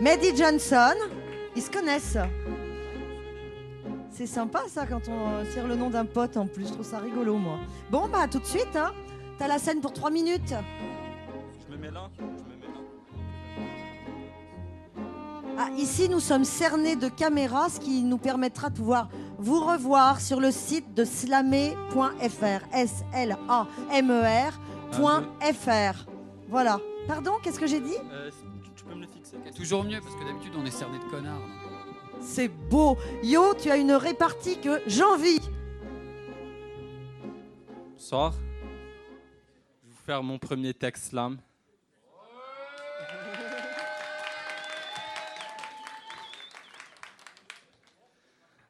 Mehdi Johnson. Ils se connaissent. C'est sympa ça quand on tire le nom d'un pote en plus. Je trouve ça rigolo moi. Bon bah tout de suite. Hein. T'as la scène pour 3 minutes. Je me mets là. Je me mets là. Ah, ici, nous sommes cernés de caméras, ce qui nous permettra de pouvoir vous revoir sur le site de slamé.fr. S-L-A-M-E-R.fr. Voilà. Pardon, qu'est-ce que j'ai dit? Euh, toujours mieux parce que d'habitude on est cerné de connards. donc. C'est beau. Yo, tu as une répartie que j'envie. Bonsoir. Je vais vous faire mon premier texte slam.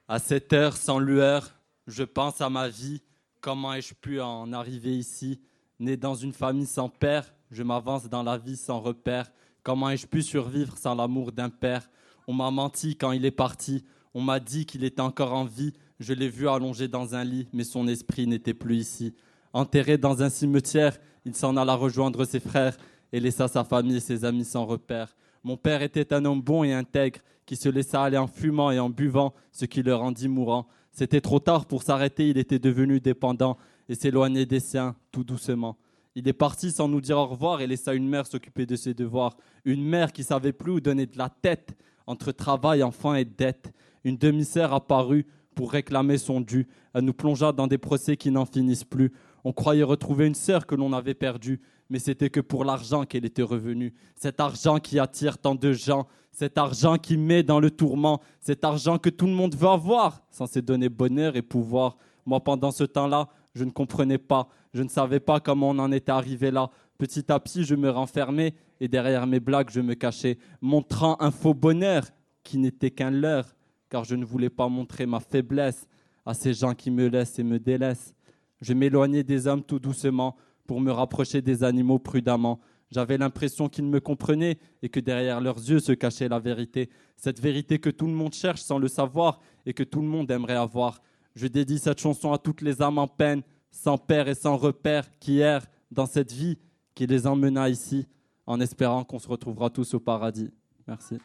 À cette heure sans lueur, je pense à ma vie. Comment ai-je pu en arriver ici? Né dans une famille sans père, je m'avance dans la vie sans repère. Comment ai-je pu survivre sans l'amour d'un père? On m'a menti quand il est parti. On m'a dit qu'il était encore en vie. Je l'ai vu allongé dans un lit, mais son esprit n'était plus ici. Enterré dans un cimetière, il s'en alla rejoindre ses frères et laissa sa famille et ses amis sans repère. Mon père était un homme bon et intègre qui se laissa aller en fumant et en buvant, ce qui le rendit mourant. C'était trop tard pour s'arrêter, il était devenu dépendant et s'éloignait des siens tout doucement. Il est parti sans nous dire au revoir et laissa une mère s'occuper de ses devoirs. Une mère qui savait plus où donner de la tête entre travail, enfant et dette. Une demi-sœur apparut pour réclamer son dû. Elle nous plongea dans des procès qui n'en finissent plus. On croyait retrouver une sœur que l'on avait perdue, mais c'était que pour l'argent qu'elle était revenue. Cet argent qui attire tant de gens, cet argent qui met dans le tourment, cet argent que tout le monde veut avoir, censé donner bonheur et pouvoir. Moi, pendant ce temps-là, je ne comprenais pas, je ne savais pas comment on en était arrivé là. Petit à petit, je me renfermais et derrière mes blagues, je me cachais, montrant un faux bonheur qui n'était qu'un leurre, car je ne voulais pas montrer ma faiblesse à ces gens qui me laissent et me délaissent. Je m'éloignais des hommes tout doucement pour me rapprocher des animaux prudemment. J'avais l'impression qu'ils me comprenaient et que derrière leurs yeux se cachait la vérité. Cette vérité que tout le monde cherche sans le savoir et que tout le monde aimerait avoir. Je dédie cette chanson à toutes les âmes en peine, sans père et sans repère, qui errent dans cette vie qui les emmena ici, en espérant qu'on se retrouvera tous au paradis. Merci.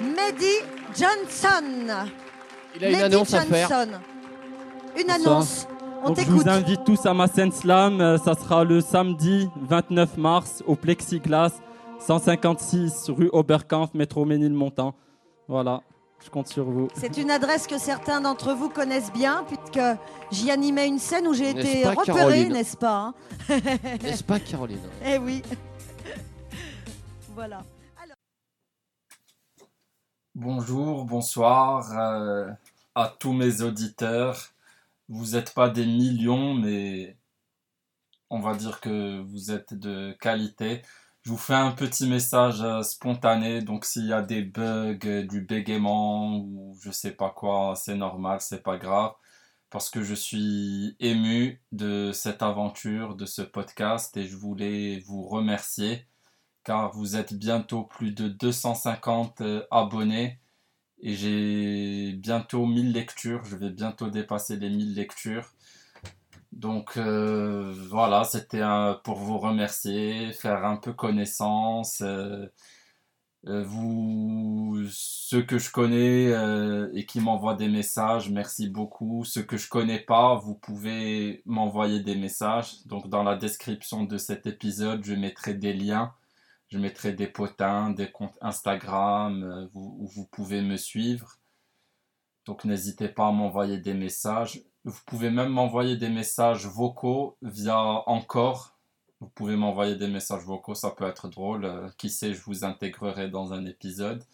Mehdi Johnson. Il a une Mehdi annonce à faire. Une annonce. On Donc, je vous invite tous à ma scène slam. Euh, Ça sera le samedi 29 mars au Plexiglas, 156 rue Oberkampf, métro Ménilmontant. Voilà, je compte sur vous. C'est une adresse que certains d'entre vous connaissent bien, puisque j'y animais une scène où j'ai été pas, repérée, n'est-ce pas hein N'est-ce pas, Caroline Eh oui. voilà. Bonjour, bonsoir euh, à tous mes auditeurs. Vous n'êtes pas des millions, mais on va dire que vous êtes de qualité. Je vous fais un petit message euh, spontané, donc s'il y a des bugs, euh, du bégaiement ou je sais pas quoi, c'est normal, c'est pas grave, parce que je suis ému de cette aventure, de ce podcast, et je voulais vous remercier car vous êtes bientôt plus de 250 euh, abonnés et j'ai bientôt 1000 lectures. Je vais bientôt dépasser les 1000 lectures. Donc euh, voilà, c'était pour vous remercier, faire un peu connaissance. euh, euh, vous, ceux que je connais euh, et qui m'envoient des messages, merci beaucoup. Ceux que je connais pas, vous pouvez m'envoyer des messages. Donc dans la description de cet épisode, je mettrai des liens. Je mettrai des potins, des comptes Instagram euh, où vous pouvez me suivre. Donc n'hésitez pas à m'envoyer des messages. Vous pouvez même m'envoyer des messages vocaux via Encore. Vous pouvez m'envoyer des messages vocaux, ça peut être drôle. Euh, Qui sait, je vous intégrerai dans un épisode.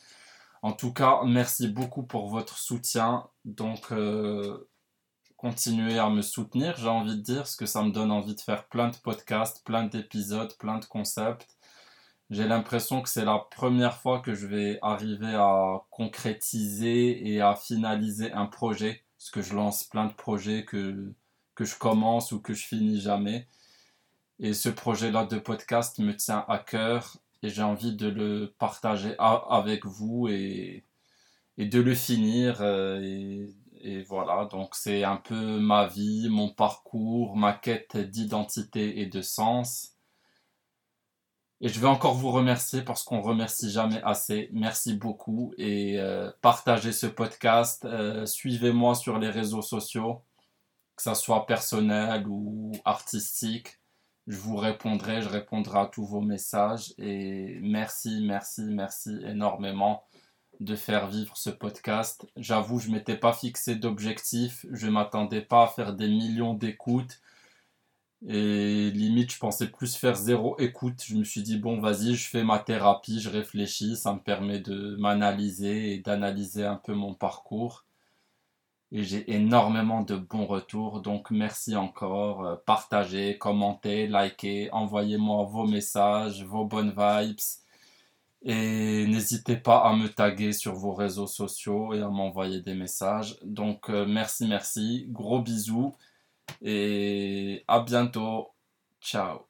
En tout cas, merci beaucoup pour votre soutien. Donc, euh, continuez à me soutenir, j'ai envie de dire, parce que ça me donne envie de faire plein de podcasts, plein d'épisodes, plein de concepts. J'ai l'impression que c'est la première fois que je vais arriver à concrétiser et à finaliser un projet, parce que je lance plein de projets que, je commence ou que je finis jamais. Et ce projet-là de podcast me tient à cœur et j'ai envie de le partager avec vous et, de le finir. euh, et voilà, donc c'est un peu ma vie, mon parcours, ma quête d'identité et de sens. Et je vais encore vous remercier parce qu'on remercie jamais assez. Merci beaucoup et euh, partagez ce podcast. Euh, Suivez-moi sur les réseaux sociaux, que ça soit personnel ou artistique. Je vous répondrai, je répondrai à tous vos messages et merci, merci, merci énormément de faire vivre ce podcast. J'avoue, je m'étais pas fixé d'objectif, je m'attendais pas à faire des millions d'écoutes et limite, je pensais plus faire zéro écoute. Je me suis dit, bon, vas-y, je fais ma thérapie, je réfléchis, ça me permet de m'analyser et d'analyser un peu mon parcours. Et j'ai énormément de bons retours, donc merci encore. Euh, partagez, commentez, likez, envoyez-moi vos messages, vos bonnes vibes. Et n'hésitez pas à me taguer sur vos réseaux sociaux et à m'envoyer des messages. Donc euh, merci, merci. Gros bisous et à bientôt. Ciao.